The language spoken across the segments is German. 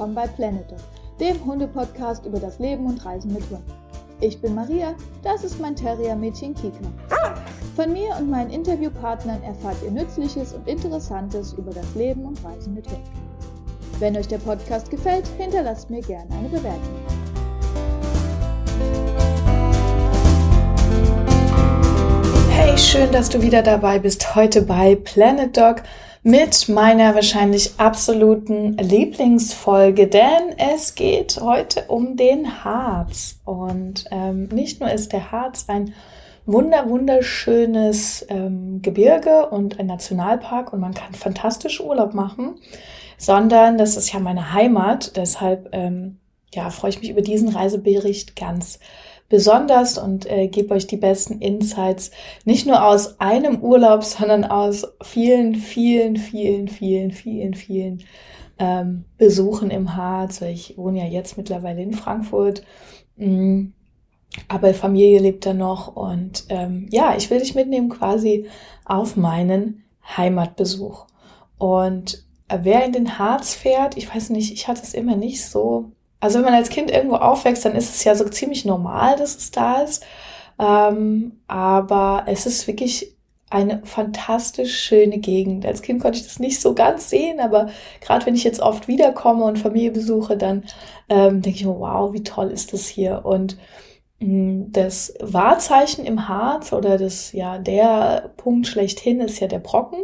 willkommen bei Planet Dog, dem Hundepodcast über das Leben und Reisen mit Hunden. Ich bin Maria, das ist mein Terrier-Mädchen Kika. Von mir und meinen Interviewpartnern erfahrt ihr Nützliches und Interessantes über das Leben und Reisen mit Hunden. Wenn euch der Podcast gefällt, hinterlasst mir gerne eine Bewertung. Hey, schön, dass du wieder dabei bist heute bei Planet Dog mit meiner wahrscheinlich absoluten Lieblingsfolge, denn es geht heute um den Harz. Und ähm, nicht nur ist der Harz ein wunder wunderschönes ähm, Gebirge und ein Nationalpark und man kann fantastisch Urlaub machen, sondern das ist ja meine Heimat. Deshalb ähm, ja, freue ich mich über diesen Reisebericht ganz und äh, gebe euch die besten Insights, nicht nur aus einem Urlaub, sondern aus vielen, vielen, vielen, vielen, vielen, vielen ähm, Besuchen im Harz. Ich wohne ja jetzt mittlerweile in Frankfurt. Mm, aber Familie lebt da noch und ähm, ja, ich will dich mitnehmen quasi auf meinen Heimatbesuch. Und äh, wer in den Harz fährt, ich weiß nicht, ich hatte es immer nicht so also wenn man als Kind irgendwo aufwächst, dann ist es ja so ziemlich normal, dass es da ist. Ähm, aber es ist wirklich eine fantastisch schöne Gegend. Als Kind konnte ich das nicht so ganz sehen, aber gerade wenn ich jetzt oft wiederkomme und Familie besuche, dann ähm, denke ich mir, wow, wie toll ist das hier. Und mh, mm, das Wahrzeichen im Harz oder das, ja, der Punkt schlechthin ist ja der Brocken.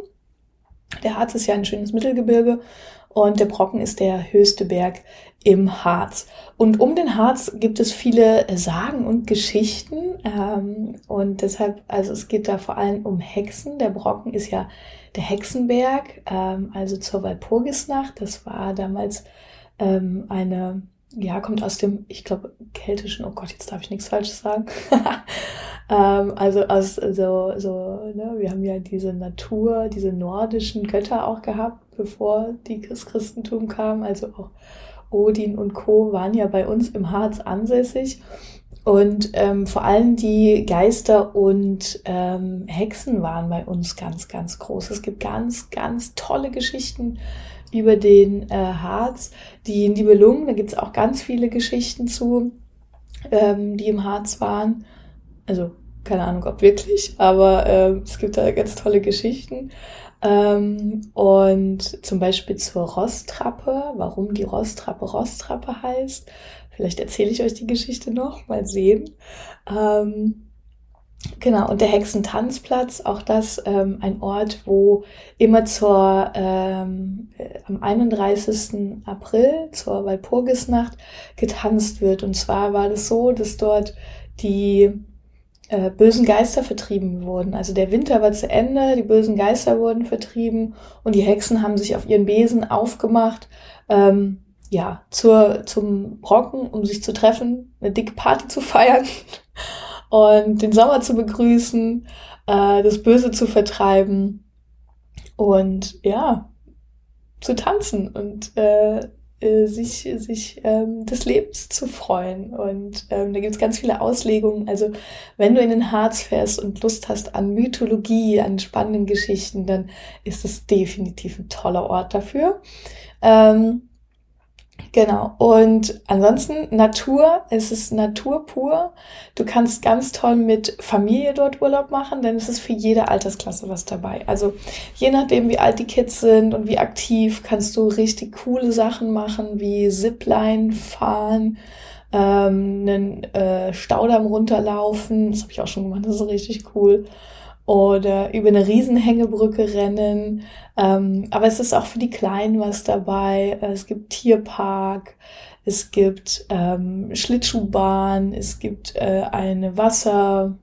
Der Harz ist ja ein schönes Mittelgebirge und der Brocken ist der höchste Berg im Harz. Und um den Harz gibt es viele Sagen und Geschichten. Ähm, und deshalb, also es geht da vor allem um Hexen. Der Brocken ist ja der Hexenberg, ähm, also zur Walpurgisnacht. Das war damals ähm, eine, ja, kommt aus dem, ich glaube, keltischen, oh Gott, jetzt darf ich nichts Falsches sagen. ähm, also aus so, so, ne, wir haben ja diese Natur, diese nordischen Götter auch gehabt, bevor die das Christentum kam, also auch Odin und Co. waren ja bei uns im Harz ansässig. Und ähm, vor allem die Geister und ähm, Hexen waren bei uns ganz, ganz groß. Es gibt ganz, ganz tolle Geschichten über den äh, Harz. Die Nibelungen, da gibt es auch ganz viele Geschichten zu, ähm, die im Harz waren. Also keine Ahnung, ob wirklich, aber äh, es gibt da ganz tolle Geschichten. Ähm, und zum Beispiel zur Rosttrappe, warum die Rosttrappe Rosttrappe heißt. Vielleicht erzähle ich euch die Geschichte noch, mal sehen. Ähm, Genau, und der Hexentanzplatz, auch das ähm, ein Ort, wo immer zur ähm, äh, am 31. April zur Walpurgisnacht getanzt wird. Und zwar war das so, dass dort die äh, bösen Geister vertrieben wurden. Also der Winter war zu Ende, die bösen Geister wurden vertrieben und die Hexen haben sich auf ihren Besen aufgemacht, ähm, ja, zur, zum Brocken, um sich zu treffen, eine dicke Party zu feiern und den Sommer zu begrüßen, äh, das Böse zu vertreiben und ja, zu tanzen und äh, äh, sich, sich ähm, des Lebens zu freuen. Und ähm, da gibt es ganz viele Auslegungen. Also wenn du in den Harz fährst und Lust hast an Mythologie, an spannenden Geschichten, dann ist es definitiv ein toller Ort dafür. Ähm, Genau. Und ansonsten Natur, es ist Natur pur. Du kannst ganz toll mit Familie dort Urlaub machen, denn es ist für jede Altersklasse was dabei. Also je nachdem, wie alt die Kids sind und wie aktiv, kannst du richtig coole Sachen machen, wie Zipline fahren, ähm, einen äh, Staudamm runterlaufen. Das habe ich auch schon gemacht, das ist richtig cool oder über eine Riesenhängebrücke rennen. Ähm, aber es ist auch für die Kleinen was dabei. Es gibt Tierpark, es gibt ähm, Schlittschuhbahn, es gibt äh, eine Wasser,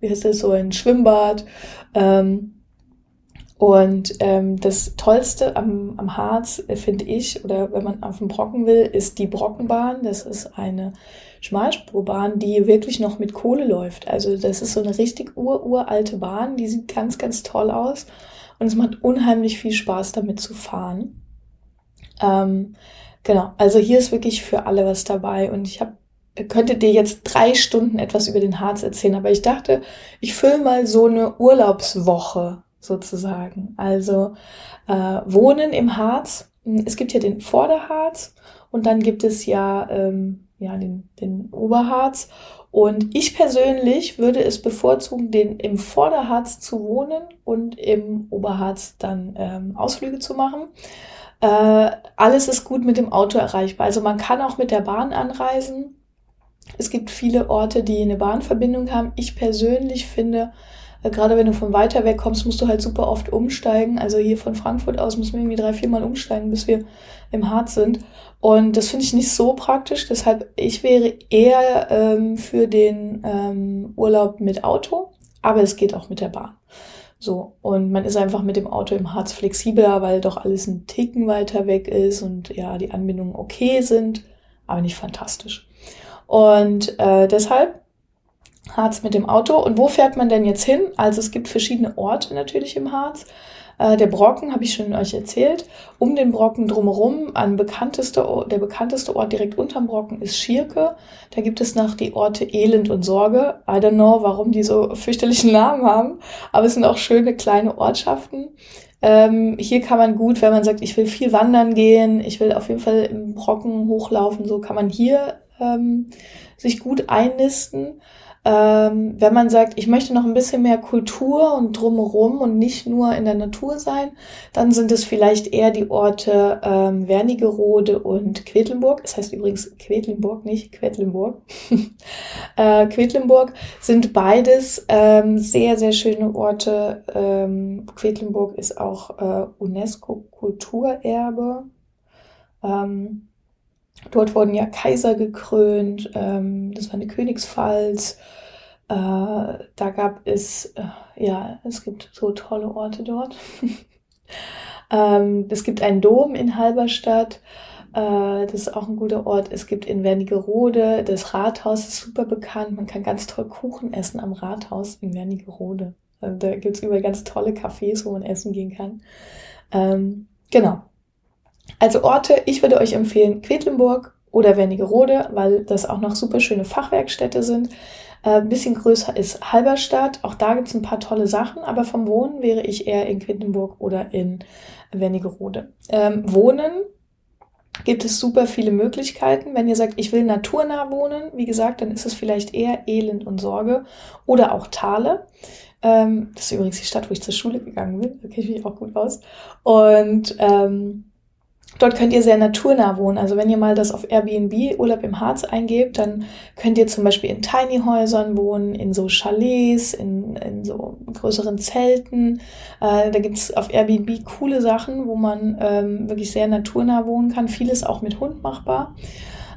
wie heißt das so, ein Schwimmbad. Ähm, und ähm, das Tollste am, am Harz, äh, finde ich, oder wenn man auf den Brocken will, ist die Brockenbahn. Das ist eine Schmalspurbahn, die wirklich noch mit Kohle läuft. Also das ist so eine richtig ururalte Bahn, die sieht ganz, ganz toll aus und es macht unheimlich viel Spaß damit zu fahren. Ähm, genau, also hier ist wirklich für alle was dabei und ich habe könnte dir jetzt drei Stunden etwas über den Harz erzählen, aber ich dachte, ich fülle mal so eine Urlaubswoche sozusagen. Also äh, Wohnen im Harz. Es gibt ja den Vorderharz Und dann gibt es ja, ähm, ja den, den Oberharz. Und ich persönlich würde es bevorzugen, den im Vorderharz zu wohnen und im Oberharz dann ähm, Ausflüge zu machen. Äh, alles ist gut mit dem Auto erreichbar. Also man kann auch mit der Bahn anreisen. Es gibt viele Orte, die eine Bahnverbindung haben. Ich persönlich finde, gerade wenn du von weiter weg kommst, musst du halt super oft umsteigen. Also hier von Frankfurt aus müssen wir irgendwie drei, vier Mal umsteigen, bis wir im Harz sind. Und das finde ich nicht so praktisch. Deshalb, ich wäre eher ähm, für den ähm, Urlaub mit Auto, aber es geht auch mit der Bahn. So, und man ist einfach mit dem Auto im Harz flexibler, weil doch alles ein Ticken weiter weg ist und ja, die Anbindungen okay sind, aber nicht fantastisch. Und äh, deshalb Harz mit dem Auto. Und wo fährt man denn jetzt hin? Also es gibt verschiedene Orte natürlich im Harz. Äh, der Brocken, habe ich schon euch erzählt. Um den Brocken drumherum, ein bekannteste, der bekannteste Ort direkt unterm Brocken ist Schierke. Da gibt es noch die Orte Elend und Sorge. I don't know, warum die so fürchterlichen Namen haben, aber es sind auch schöne kleine Ortschaften. Ähm, hier kann man gut, wenn man sagt, ich will viel wandern gehen, ich will auf jeden Fall im Brocken hochlaufen, so kann man hier ähm, sich gut einnisten. Ähm, wenn man sagt, ich möchte noch ein bisschen mehr Kultur und drumherum und nicht nur in der Natur sein, dann sind es vielleicht eher die Orte ähm, Wernigerode und Quedlinburg. Es das heißt übrigens Quedlinburg, nicht Quedlinburg. äh, Quedlinburg sind beides ähm, sehr, sehr schöne Orte. Ähm, Quedlinburg ist auch äh, UNESCO-Kulturerbe. Ähm, Dort wurden ja Kaiser gekrönt, ähm, das war eine Königspfalz. Äh, da gab es, äh, ja, es gibt so tolle Orte dort. ähm, es gibt einen Dom in Halberstadt, äh, das ist auch ein guter Ort. Es gibt in Wernigerode, das Rathaus ist super bekannt. Man kann ganz toll Kuchen essen am Rathaus in Wernigerode. Also da gibt es überall ganz tolle Cafés, wo man essen gehen kann. Ähm, genau. Also Orte, ich würde euch empfehlen Quedlinburg oder Wernigerode, weil das auch noch super schöne Fachwerkstätte sind. Äh, ein bisschen größer ist Halberstadt. Auch da gibt es ein paar tolle Sachen, aber vom Wohnen wäre ich eher in Quedlinburg oder in Wernigerode. Ähm, wohnen gibt es super viele Möglichkeiten. Wenn ihr sagt, ich will naturnah wohnen, wie gesagt, dann ist es vielleicht eher Elend und Sorge oder auch Thale. Ähm, das ist übrigens die Stadt, wo ich zur Schule gegangen bin. Da kenne ich mich auch gut aus. Und ähm, Dort könnt ihr sehr naturnah wohnen. Also wenn ihr mal das auf Airbnb Urlaub im Harz eingebt, dann könnt ihr zum Beispiel in Tiny Häusern wohnen, in so Chalets, in, in so größeren Zelten. Äh, da gibt's auf Airbnb coole Sachen, wo man ähm, wirklich sehr naturnah wohnen kann. Vieles auch mit Hund machbar.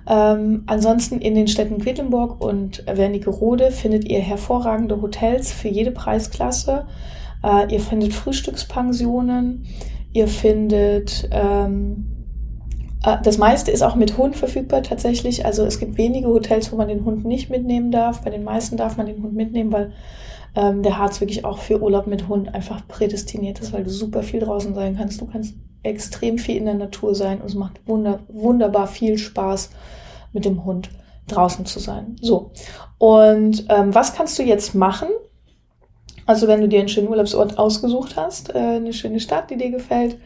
Ähm, ansonsten in den Städten Quedlinburg und Wernigerode findet ihr hervorragende Hotels für jede Preisklasse. Äh, ihr findet Frühstückspensionen. Ihr findet, ähm, äh, das meiste ist auch mit Hund verfügbar tatsächlich. Also es gibt wenige Hotels, wo man den Hund nicht mitnehmen darf. Bei den meisten darf man den Hund mitnehmen, weil ähm, der Harz wirklich auch für Urlaub mit Hund einfach prädestiniert ist, weil du super viel draußen sein kannst. Du kannst extrem viel in der Natur sein und es macht wunder, wunderbar viel Spaß mit dem Hund draußen zu sein. So. Und ähm, was kannst du jetzt machen? Also wenn du dir einen schönen Urlaubsort ausgesucht hast, äh, eine schöne Stadt, die dir gefällt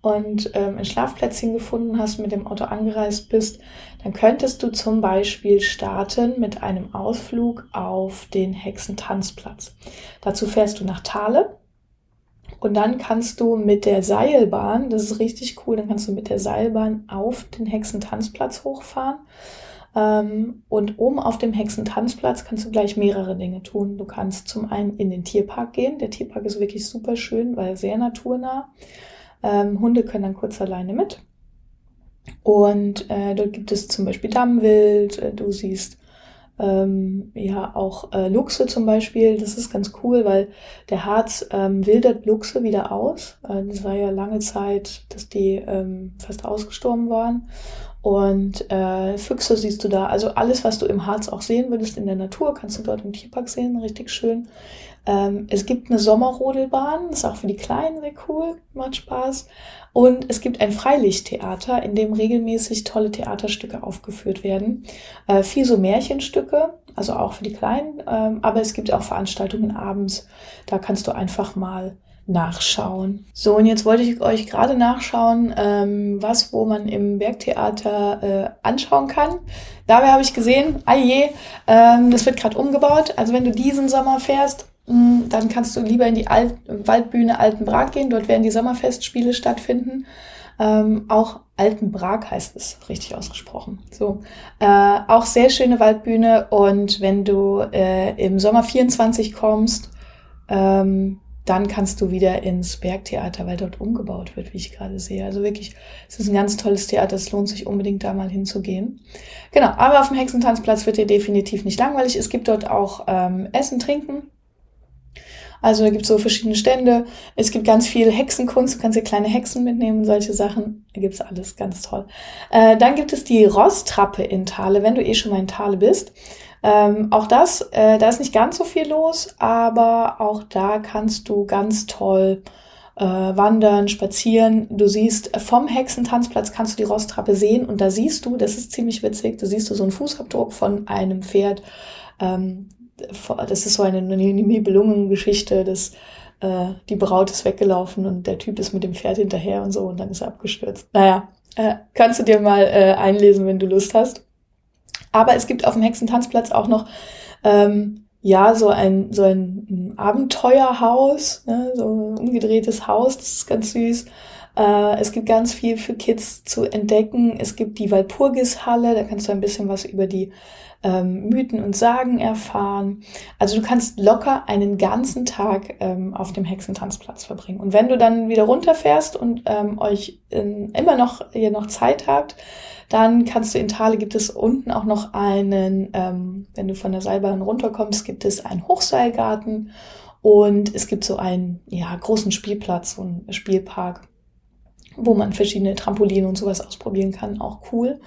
und ähm, ein Schlafplätzchen gefunden hast, mit dem Auto angereist bist, dann könntest du zum Beispiel starten mit einem Ausflug auf den Hexentanzplatz. Dazu fährst du nach Thale und dann kannst du mit der Seilbahn, das ist richtig cool, dann kannst du mit der Seilbahn auf den Hexentanzplatz hochfahren und oben auf dem Hexentanzplatz kannst du gleich mehrere Dinge tun. Du kannst zum einen in den Tierpark gehen. Der Tierpark ist wirklich super schön, weil sehr naturnah. Ähm, Hunde können dann kurz alleine mit. Und äh, dort gibt es zum Beispiel Dammwild. Äh, du siehst ähm, ja auch äh, Luchse zum Beispiel. Das ist ganz cool, weil der Harz ähm, wildert Luchse wieder aus. Äh, das war ja lange Zeit, dass die ähm, fast ausgestorben waren. Und äh, Füchse siehst du da. Also alles, was du im Harz auch sehen würdest in der Natur, kannst du dort im Tierpark sehen. Richtig schön. Ähm, es gibt eine Sommerrodelbahn. Ist auch für die Kleinen sehr cool. Macht Spaß. Und es gibt ein Freilichttheater, in dem regelmäßig tolle Theaterstücke aufgeführt werden. Äh, viel so Märchenstücke, also auch für die Kleinen. Ähm, aber es gibt auch Veranstaltungen abends. Da kannst du einfach mal nachschauen. So, und jetzt wollte ich euch gerade nachschauen, ähm, was, wo man im Bergtheater äh, anschauen kann. Dabei habe ich gesehen, ah je, ähm, das wird gerade umgebaut. Also wenn du diesen Sommer fährst, mh, hm, dann kannst du lieber in die Alt Waldbühne Altenbrag gehen. Dort werden die Sommerfestspiele stattfinden. Ähm, auch Altenbrag heißt es, richtig ausgesprochen. So, äh, auch sehr schöne Waldbühne. Und wenn du äh, im Sommer 24 kommst, ähm, dann kannst du wieder ins Bergtheater, weil dort umgebaut wird, wie ich gerade sehe. Also wirklich, es ist ein ganz tolles Theater, es lohnt sich unbedingt da mal hinzugehen. Genau, aber auf dem Hexentanzplatz wird dir definitiv nicht langweilig. Es gibt dort auch ähm, Essen, Trinken. Also da gibt es so verschiedene Stände. Es gibt ganz viel Hexenkunst. Du kannst dir kleine Hexen mitnehmen, solche Sachen. Da gibt's alles, ganz toll. Äh, dann gibt es die Rosstrappe in Thale, wenn du eh schon mal in Thale bist. Ähm, auch das, äh, da ist nicht ganz so viel los, aber auch da kannst du ganz toll äh, wandern, spazieren. Du siehst äh, vom Hexentanzplatz kannst du die Rosttrappe sehen und da siehst du, das ist ziemlich witzig, da siehst du so einen Fußabdruck von einem Pferd. Ähm, das ist so eine Nibelungen-Geschichte, dass äh, die Braut ist weggelaufen und der Typ ist mit dem Pferd hinterher und so und dann ist er abgestürzt. Naja, äh, kannst du dir mal äh, einlesen, wenn du Lust hast. Aber es gibt auf dem Hexentanzplatz auch noch ähm, ja so ein so ein Abenteuerhaus, ne, so ein umgedrehtes Haus, das ist ganz süß. Äh, es gibt ganz viel für Kids zu entdecken. Es gibt die Walpurgishalle, da kannst du ein bisschen was über die ähm, Mythen und Sagen erfahren. Also du kannst locker einen ganzen Tag ähm, auf dem Hexentanzplatz verbringen. Und wenn du dann wieder runterfährst und ähm, euch in, immer noch ihr noch Zeit habt, dann kannst du in Thale gibt es unten auch noch einen, ähm, wenn du von der Seilbahn runterkommst, gibt es einen Hochseilgarten und es gibt so einen ja, großen Spielplatz, so einen Spielpark, wo man verschiedene Trampoline und sowas ausprobieren kann. Auch cool.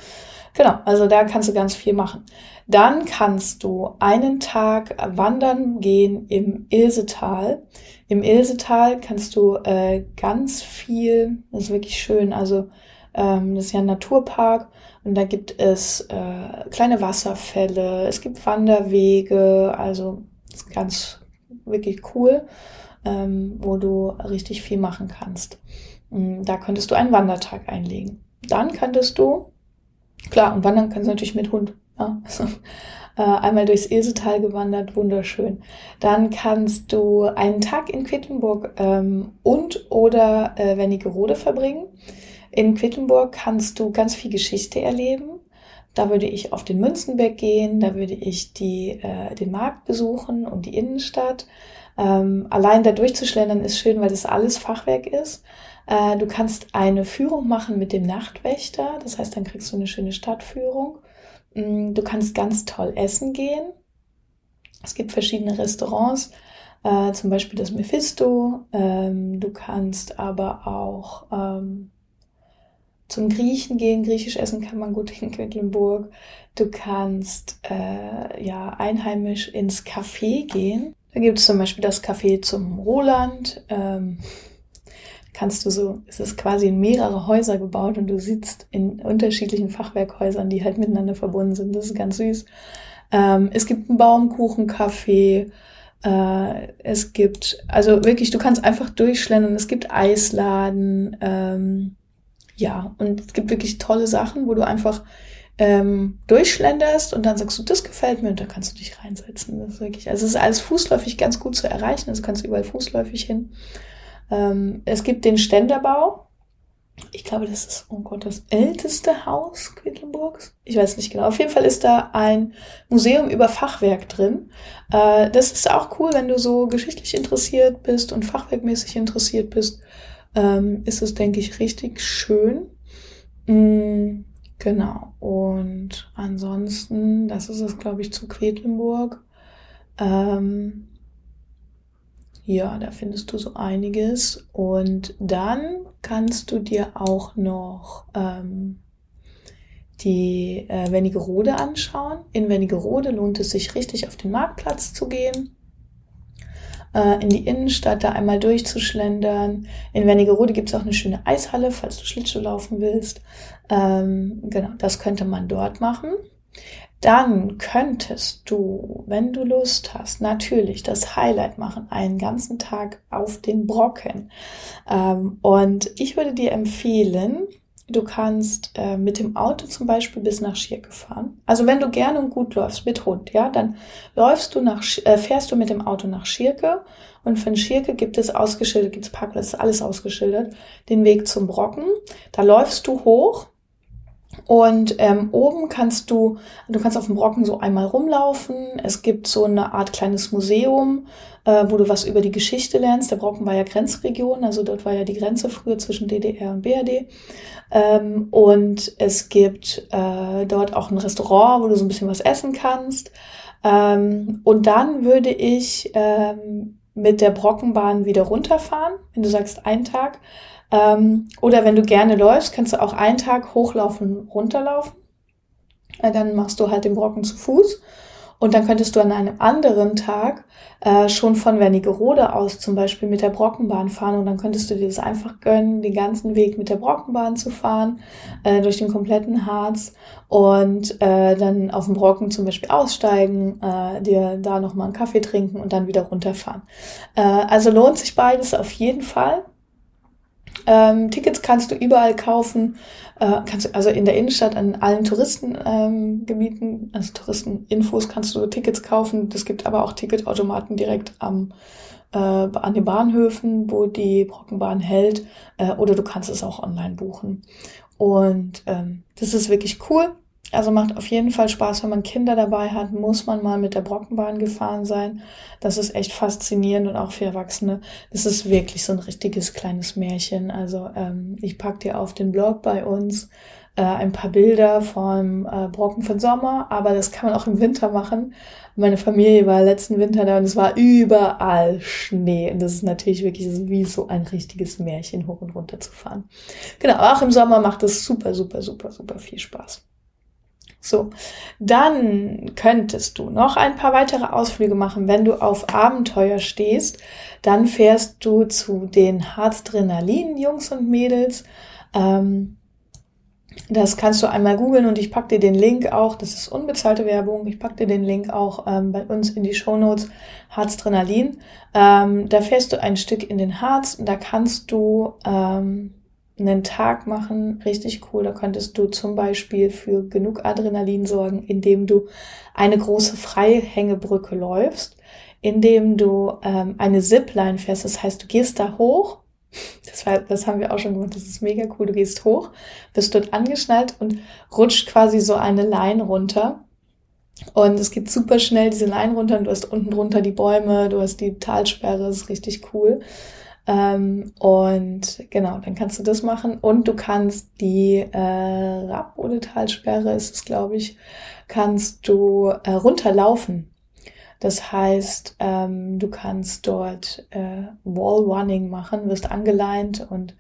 Genau, also da kannst du ganz viel machen. Dann kannst du einen Tag wandern gehen im Ilsetal. Im Ilsetal kannst du äh, ganz viel, das ist wirklich schön, also ähm, das ist ja ein Naturpark und da gibt es äh, kleine Wasserfälle, es gibt Wanderwege, also ist ganz wirklich cool, ähm, wo du richtig viel machen kannst. Mm, da könntest du einen Wandertag einlegen. Dann könntest du, klar, und wandern kannst du natürlich mit Hund. Ja? äh, einmal durchs Ilsetal gewandert, wunderschön. Dann kannst du einen Tag in Quedlinburg ähm, und oder äh, Wernigerode verbringen. In Quedlinburg kannst du ganz viel Geschichte erleben. Da würde ich auf den Münzenberg gehen, da würde ich die, äh, den Markt besuchen und die Innenstadt. Ähm, allein da durchzuschlendern ist schön, weil das alles Fachwerk ist. Äh, du kannst eine Führung machen mit dem Nachtwächter, das heißt, dann kriegst du eine schöne Stadtführung. Mm, du kannst ganz toll essen gehen. Es gibt verschiedene Restaurants, äh, zum Beispiel das Mephisto. Ähm, du kannst aber auch ähm, zum Griechen gehen. Griechisch essen kann man gut in Quedlinburg. Du kannst äh, ja einheimisch ins Café gehen. Da gibt es zum Beispiel das Café zum Roland. Ähm, kannst du so, es ist quasi in mehrere Häuser gebaut und du sitzt in unterschiedlichen Fachwerkhäusern, die halt miteinander verbunden sind. Das ist ganz süß. Ähm, es gibt ein Baumkuchencafé. Äh, es gibt, also wirklich, du kannst einfach durchschlendern. Es gibt Eisladen. Ähm, ja, und es gibt wirklich tolle Sachen, wo du einfach ähm, durchschlenderst und dann sagst du, das gefällt mir und da kannst du dich reinsetzen. Das ist wirklich, also es ist alles fußläufig ganz gut zu erreichen, also kannst du überall fußläufig hin. Ähm, es gibt den Ständerbau. Ich glaube, das ist, oh Gott, das älteste Haus Quedlinburgs. Ich weiß nicht genau. Auf jeden Fall ist da ein Museum über Fachwerk drin. Äh, das ist auch cool, wenn du so geschichtlich interessiert bist und fachwerkmäßig interessiert bist ähm, ist es, denke ich, richtig schön. Mm, genau. Und ansonsten, das ist es, glaube ich, zu Quedlinburg. Ähm, ja, da findest du so einiges. Und dann kannst du dir auch noch ähm, die äh, Wernigerode anschauen. In Wernigerode lohnt es sich richtig auf den Marktplatz zu gehen in die Innenstadt, da einmal durchzuschlendern. In Wernigerode gibt es auch eine schöne Eishalle, falls du Schlittschuh laufen willst. Ähm, genau, das könnte man dort machen. dann könntest du, wenn du Lust hast, natürlich das Highlight machen, einen ganzen Tag auf den Brocken. Ähm, und ich würde dir empfehlen, Du kannst äh, mit dem Auto zum Beispiel bis nach Schirke fahren. Also wenn du gerne und gut läufst mit Hund, ja, dann läufst du nach, äh, fährst du mit dem Auto nach Schirke und von Schirke gibt es ausgeschildert, gibt es Parkplätze, alles ausgeschildert, den Weg zum Brocken. Da läufst du hoch und ähm, oben kannst du, du kannst auf dem Brocken so einmal rumlaufen. Es gibt so eine Art kleines Museum, äh, wo du was über die Geschichte lernst. Der Brocken war ja Grenzregion, also dort war ja die Grenze früher zwischen DDR und BRD. Ähm, und es gibt äh, dort auch ein Restaurant, wo du so ein bisschen was essen kannst. Ähm, und dann würde ich ähm, mit der Brockenbahn wieder runterfahren, wenn du sagst, ein Tag. Ähm, oder wenn du gerne läufst, kannst du auch einen Tag hochlaufen, runterlaufen. Äh, dann machst du halt den Brocken zu Fuß. Und dann könntest du an einem anderen Tag äh, schon von Wernigerode aus zum Beispiel mit der Brockenbahn fahren und dann könntest du dir das einfach gönnen, den ganzen Weg mit der Brockenbahn zu fahren, äh, durch den kompletten Harz und äh, dann auf dem Brocken zum Beispiel aussteigen, äh, dir da nochmal einen Kaffee trinken und dann wieder runterfahren. Äh, also lohnt sich beides auf jeden Fall. Ähm, Tickets kannst du überall kaufen, äh, kannst du also in der Innenstadt an allen Touristengebieten, ähm, also Touristeninfos kannst du Tickets kaufen. Es gibt aber auch Ticketautomaten direkt am äh, an den Bahnhöfen, wo die Brockenbahn hält, äh, oder du kannst es auch online buchen. Und ähm, das ist wirklich cool. Also macht auf jeden Fall Spaß, wenn man Kinder dabei hat, muss man mal mit der Brockenbahn gefahren sein. Das ist echt faszinierend und auch für Erwachsene. Das ist wirklich so ein richtiges kleines Märchen. Also ähm, ich pack dir auf den Blog bei uns äh, ein paar Bilder vom äh, Brocken von Sommer, aber das kann man auch im Winter machen. Meine Familie war letzten Winter da und es war überall Schnee. Und das ist natürlich wirklich wie so ein richtiges Märchen, hoch und runter zu fahren. Genau, auch im Sommer macht es super, super, super, super viel Spaß. So, dann könntest du noch ein paar weitere Ausflüge machen. Wenn du auf Abenteuer stehst, dann fährst du zu den Harzdrenalin Jungs und Mädels. Ähm, das kannst du einmal googeln und ich pack dir den Link auch. Das ist unbezahlte Werbung. Ich pack dir den Link auch ähm, bei uns in die Show Notes. Harzdrenalin. Ähm, da fährst du ein Stück in den Harz. Da kannst du ähm, einen Tag machen, richtig cool. Da könntest du zum Beispiel für genug Adrenalin sorgen, indem du eine große Freihängebrücke läufst, indem du ähm, eine Zipline fährst. Das heißt, du gehst da hoch. Das, war, das haben wir auch schon gemacht. Das ist mega cool. Du gehst hoch, bist dort angeschnallt und rutscht quasi so eine Line runter. Und es geht super schnell, diese Line runter. Und du hast unten drunter die Bäume, du hast die Talsperre. Das ist richtig cool. Ähm, und genau, dann kannst du das machen. Und du kannst die äh, Rapp- oder Talsperre, ist es, glaube ich, kannst du äh, runterlaufen. Das heißt, ähm, du kannst dort äh, Wallrunning machen, wirst angeleint und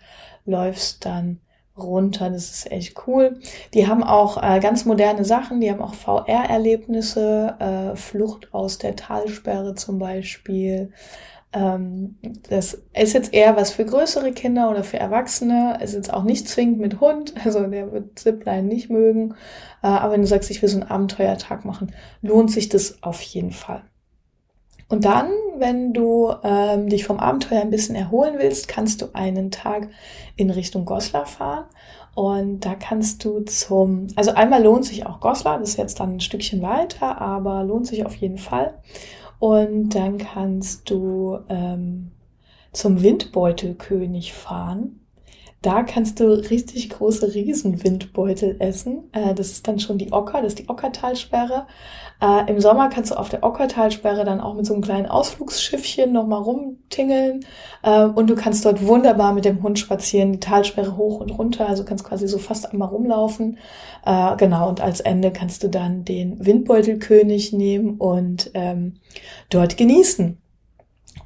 läufst dann runter. Das ist echt cool. Die haben auch äh, ganz moderne Sachen. Die haben auch VR-Erlebnisse, äh, Flucht aus der Talsperre zum Beispiel. Ähm, das ist jetzt eher was für größere Kinder oder für Erwachsene. Ist jetzt auch nicht zwingend mit Hund, also der wird Zipline nicht mögen. Äh, aber wenn du sagst, ich will so einen Abenteuertag machen, lohnt sich das auf jeden Fall. Und dann, wenn du ähm, dich vom Abenteuer ein bisschen erholen willst, kannst du einen Tag in Richtung Goslar fahren. Und da kannst du zum, also einmal lohnt sich auch Goslar, das ist jetzt dann ein Stückchen weiter, aber lohnt sich auf jeden Fall. Und dann kannst du ähm, zum Windbeutelkönig fahren. Da kannst du richtig große Riesenwindbeutel essen. Äh, das ist dann schon die Ocker, das ist die Ockertalsperre. Äh, Im Sommer kannst du auf der Ockertalsperre dann auch mit so einem kleinen Ausflugsschiffchen nochmal rumtingeln. Äh, und du kannst dort wunderbar mit dem Hund spazieren, die Talsperre hoch und runter. Also kannst quasi so fast einmal rumlaufen. Genau, und als Ende kannst du dann den Windbeutelkönig nehmen und ähm, dort genießen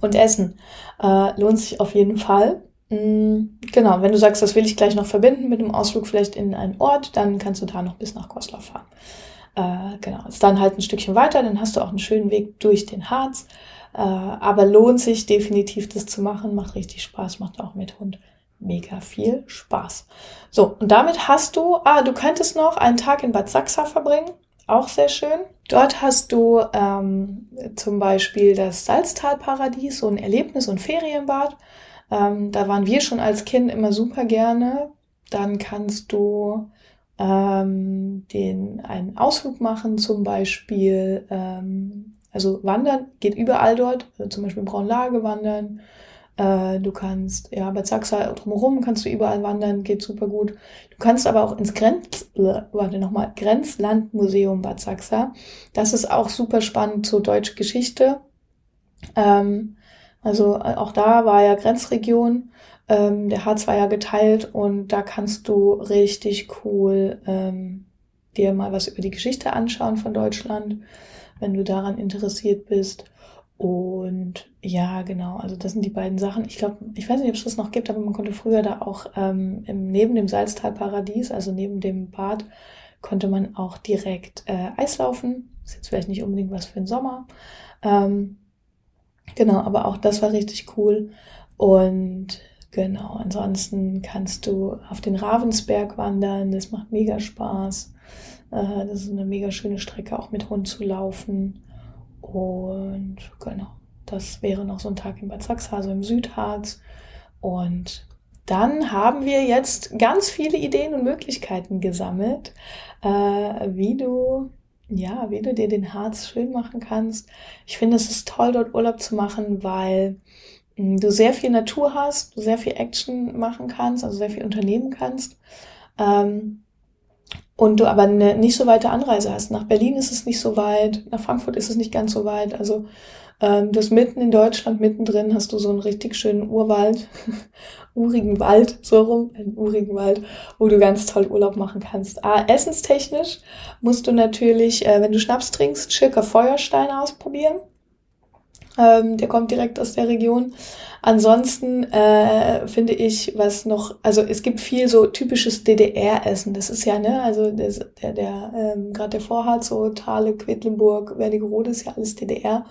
und essen. Lohnt sich auf jeden Fall. Mm, genau, wenn du sagst, das will ich gleich noch verbinden mit einem Ausflug vielleicht in einen Ort, dann kannst du da noch bis nach Goslar fahren. Äh, genau, ist dann halt ein Stückchen weiter, dann hast du auch einen schönen Weg durch den Harz. Äh, aber lohnt sich definitiv, das zu machen. Macht richtig Spaß, macht auch mit Hund mega viel Spaß. So, und damit hast du, ah, du könntest noch einen Tag in Bad Sachsa verbringen. auch sehr schön. Dort hast du ähm, zum Beispiel das Salztalparadies, so ein Erlebnis- und Ferienbad. Ähm, da waren wir schon als Kind immer super gerne. Dann kannst du ähm, den einen Ausflug machen, zum Beispiel, ähm, also wandern geht überall dort, also zum Beispiel Braunlage wandern. Äh, du kannst, ja, bei Zaxa drumherum kannst du überall wandern, geht super gut. Du kannst aber auch ins Grenz, äh, warte nochmal, Grenzlandmuseum Bad Zaxa. Das ist auch super spannend zur deutschen Geschichte. Ähm, also äh, auch da war ja Grenzregion. Ähm, der Harz war ja geteilt und da kannst du richtig cool ähm, dir mal was über die Geschichte anschauen von Deutschland, wenn du daran interessiert bist. Und ja, genau, also das sind die beiden Sachen. Ich glaube, ich weiß nicht, ob es das noch gibt, aber man konnte früher da auch ähm, im, neben dem Salztalparadies, also neben dem Bad, konnte man auch direkt äh, Eislaufen. Ist jetzt vielleicht nicht unbedingt was für den Sommer. Ähm, genau, aber auch das war richtig cool. Und genau, ansonsten kannst du auf den Ravensberg wandern. Das macht mega Spaß. Äh, das ist eine mega schöne Strecke, auch mit Hund zu laufen. Und genau, das wäre noch so ein Tag in Bad Sachsa, also im Südharz. Und dann haben wir jetzt ganz viele Ideen und Möglichkeiten gesammelt, äh, wie du ja, wie du dir den Harz schön machen kannst. Ich finde, es ist toll, dort Urlaub zu machen, weil mh, du sehr viel Natur hast, du sehr viel Action machen kannst, also sehr viel unternehmen kannst. Ähm, und du aber eine nicht so weite Anreise hast. Nach Berlin ist es nicht so weit, nach Frankfurt ist es nicht ganz so weit. Also ähm, hast mitten in Deutschland, mittendrin hast du so einen richtig schönen Urwald, urigen Wald, so rum, einen urigen Wald, wo du ganz toll Urlaub machen kannst. Ah, essenstechnisch musst du natürlich, äh, wenn du Schnaps trinkst, circa Feuerstein ausprobieren. Ähm, der kommt direkt aus der Region. Ansonsten äh, finde ich, was noch, also es gibt viel so typisches DDR-Essen. Das ist ja, ne, also der, der, der ähm, gerade der Vorharz, so Thale, Quedlinburg, Wernigerode ist ja alles DDR.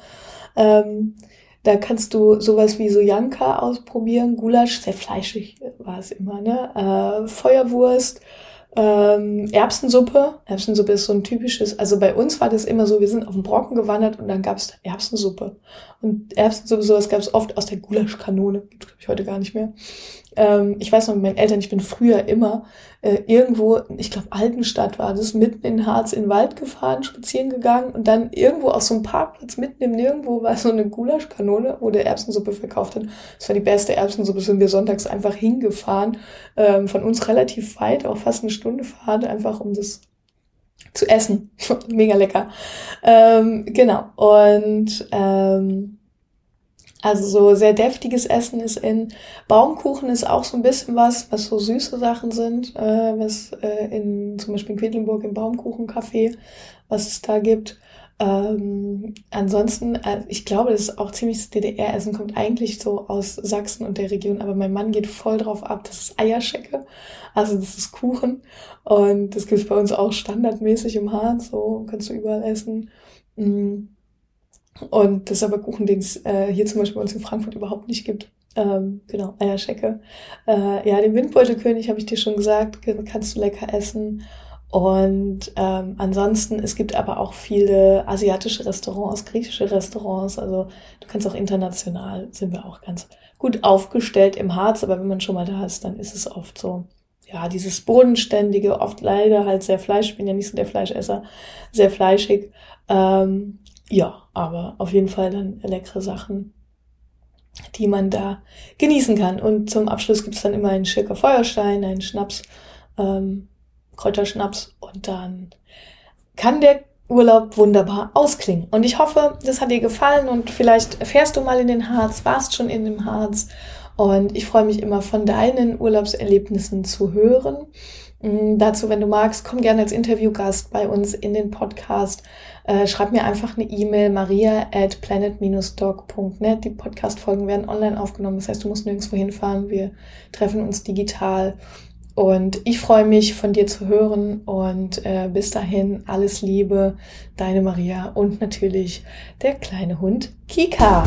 Ähm, da kannst du sowas wie so Janka ausprobieren, Gulasch, sehr fleischig war es immer, ne? Äh, Feuerwurst, ähm, Erbsensuppe. Erbsensuppe ist so ein typisches, also bei uns war das immer so, wir sind auf den Brocken gewandert und dann gab's Erbsensuppe. Und Erbsensuppe, sowas gab's oft aus der Gulaschkanone, gibt's glaube ich heute gar nicht mehr. Ähm, ich weiß noch mit meinen Eltern, ich bin früher immer äh, irgendwo, ich glaube Altenstadt war das, mitten in Harz in den Wald gefahren, spazieren gegangen und dann irgendwo aus so einem Parkplatz mitten im Nirgendwo war so eine Gulaschkanone, wo der Erbsensuppe verkauft hat. Das war die beste Erbsensuppe, sind wir sonntags einfach hingefahren, ähm, von uns relativ weit, auch fast eine Stunde Fahrt, einfach um das zu essen. Mega lecker. Ähm, genau. Und ähm, also so sehr deftiges Essen ist in Baumkuchen ist auch so ein bisschen was, was so süße Sachen sind, äh, was äh, in zum Beispiel in Quedlinburg im Baumkuchencafé, was es da gibt. Ähm, ansonsten, äh, ich glaube, das ist auch ziemlich DDR-Essen, kommt eigentlich so aus Sachsen und der Region, aber mein Mann geht voll drauf ab, das ist Eierschecke, also das ist Kuchen und das gibt's bei uns auch standardmäßig im Harz, so kannst du überall essen. Mm. Und das ist aber Kuchen, den es äh, hier zum Beispiel bei uns in Frankfurt überhaupt nicht gibt. Ähm, genau, Eierschecke. Äh, ja, den Windbeutelkönig habe ich dir schon gesagt, kannst du lecker essen. Und ähm, ansonsten, es gibt aber auch viele asiatische Restaurants, griechische Restaurants. Also du kannst auch international, sind wir auch ganz gut aufgestellt im Harz. Aber wenn man schon mal da ist, dann ist es oft so, ja, dieses bodenständige, oft leider halt sehr fleisch, ich bin ja nicht so der Fleischesser, sehr fleischig. Ähm, ja, aber auf jeden Fall dann leckere Sachen, die man da genießen kann. Und zum Abschluss gibt's dann immer einen Schirker Feuerstein, einen Schnaps, ähm, Kräuterschnaps und dann kann der Urlaub wunderbar ausklingen. Und ich hoffe, das hat dir gefallen und vielleicht fährst du mal in den Harz, warst schon in dem Harz. Und ich freue mich immer von deinen Urlaubserlebnissen zu hören. Mm, dazu, wenn du magst, komm gerne als Interviewgast bei uns in den Podcast. Äh, schreib mir einfach eine E-Mail, maria at planet-dog.net. Die Podcast-Folgen werden online aufgenommen. Das heißt, du musst nirgendwo hinfahren. Wir treffen uns digital. Und ich freue mich, von dir zu hören. Und äh, bis dahin, alles Liebe, deine Maria und natürlich der kleine Hund Kika.